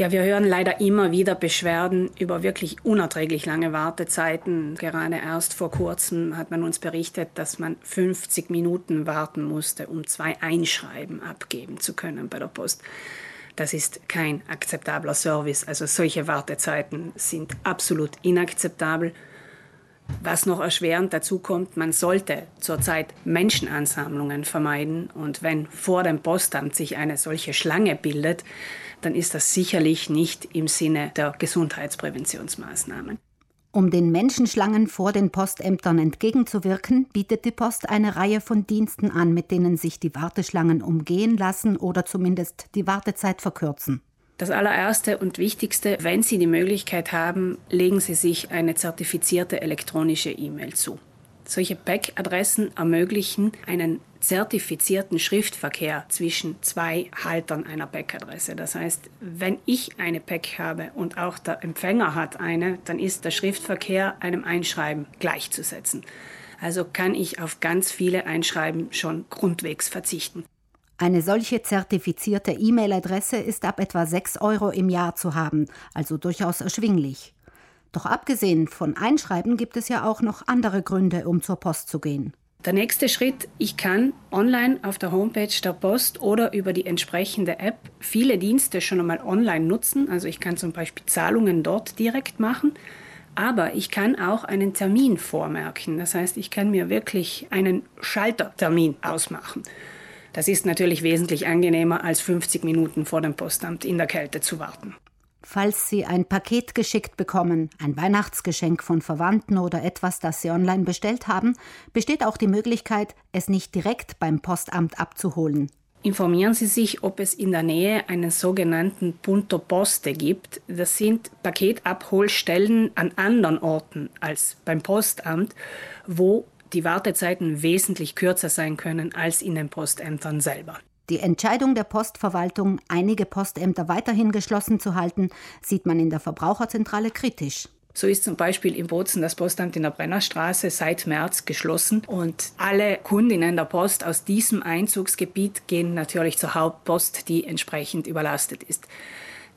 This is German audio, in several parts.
Ja, wir hören leider immer wieder Beschwerden über wirklich unerträglich lange Wartezeiten. Gerade erst vor kurzem hat man uns berichtet, dass man 50 Minuten warten musste, um zwei Einschreiben abgeben zu können bei der Post. Das ist kein akzeptabler Service. Also solche Wartezeiten sind absolut inakzeptabel. Was noch erschwerend dazu kommt, man sollte zurzeit Menschenansammlungen vermeiden. Und wenn vor dem Postamt sich eine solche Schlange bildet, dann ist das sicherlich nicht im Sinne der Gesundheitspräventionsmaßnahmen. Um den Menschenschlangen vor den Postämtern entgegenzuwirken, bietet die Post eine Reihe von Diensten an, mit denen sich die Warteschlangen umgehen lassen oder zumindest die Wartezeit verkürzen. Das allererste und wichtigste, wenn Sie die Möglichkeit haben, legen Sie sich eine zertifizierte elektronische E-Mail zu. Solche PAC-Adressen ermöglichen einen zertifizierten Schriftverkehr zwischen zwei Haltern einer PAC-Adresse. Das heißt, wenn ich eine PAC habe und auch der Empfänger hat eine, dann ist der Schriftverkehr einem Einschreiben gleichzusetzen. Also kann ich auf ganz viele Einschreiben schon grundwegs verzichten. Eine solche zertifizierte E-Mail-Adresse ist ab etwa 6 Euro im Jahr zu haben, also durchaus erschwinglich. Doch abgesehen von Einschreiben gibt es ja auch noch andere Gründe, um zur Post zu gehen. Der nächste Schritt, ich kann online auf der Homepage der Post oder über die entsprechende App viele Dienste schon einmal online nutzen. Also ich kann zum Beispiel Zahlungen dort direkt machen. Aber ich kann auch einen Termin vormerken. Das heißt, ich kann mir wirklich einen Schaltertermin ausmachen. Das ist natürlich wesentlich angenehmer, als 50 Minuten vor dem Postamt in der Kälte zu warten. Falls Sie ein Paket geschickt bekommen, ein Weihnachtsgeschenk von Verwandten oder etwas, das Sie online bestellt haben, besteht auch die Möglichkeit, es nicht direkt beim Postamt abzuholen. Informieren Sie sich, ob es in der Nähe einen sogenannten Punto Poste gibt. Das sind Paketabholstellen an anderen Orten als beim Postamt, wo die Wartezeiten wesentlich kürzer sein können als in den Postämtern selber. Die Entscheidung der Postverwaltung, einige Postämter weiterhin geschlossen zu halten, sieht man in der Verbraucherzentrale kritisch. So ist zum Beispiel in Bozen das Postamt in der Brennerstraße seit März geschlossen und alle Kundinnen der Post aus diesem Einzugsgebiet gehen natürlich zur Hauptpost, die entsprechend überlastet ist.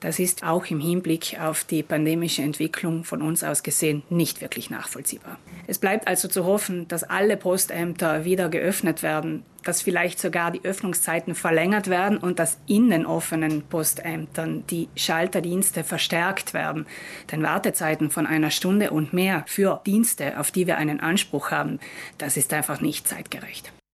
Das ist auch im Hinblick auf die pandemische Entwicklung von uns aus gesehen nicht wirklich nachvollziehbar. Es bleibt also zu hoffen, dass alle Postämter wieder geöffnet werden, dass vielleicht sogar die Öffnungszeiten verlängert werden und dass in den offenen Postämtern die Schalterdienste verstärkt werden. Denn Wartezeiten von einer Stunde und mehr für Dienste, auf die wir einen Anspruch haben, das ist einfach nicht zeitgerecht.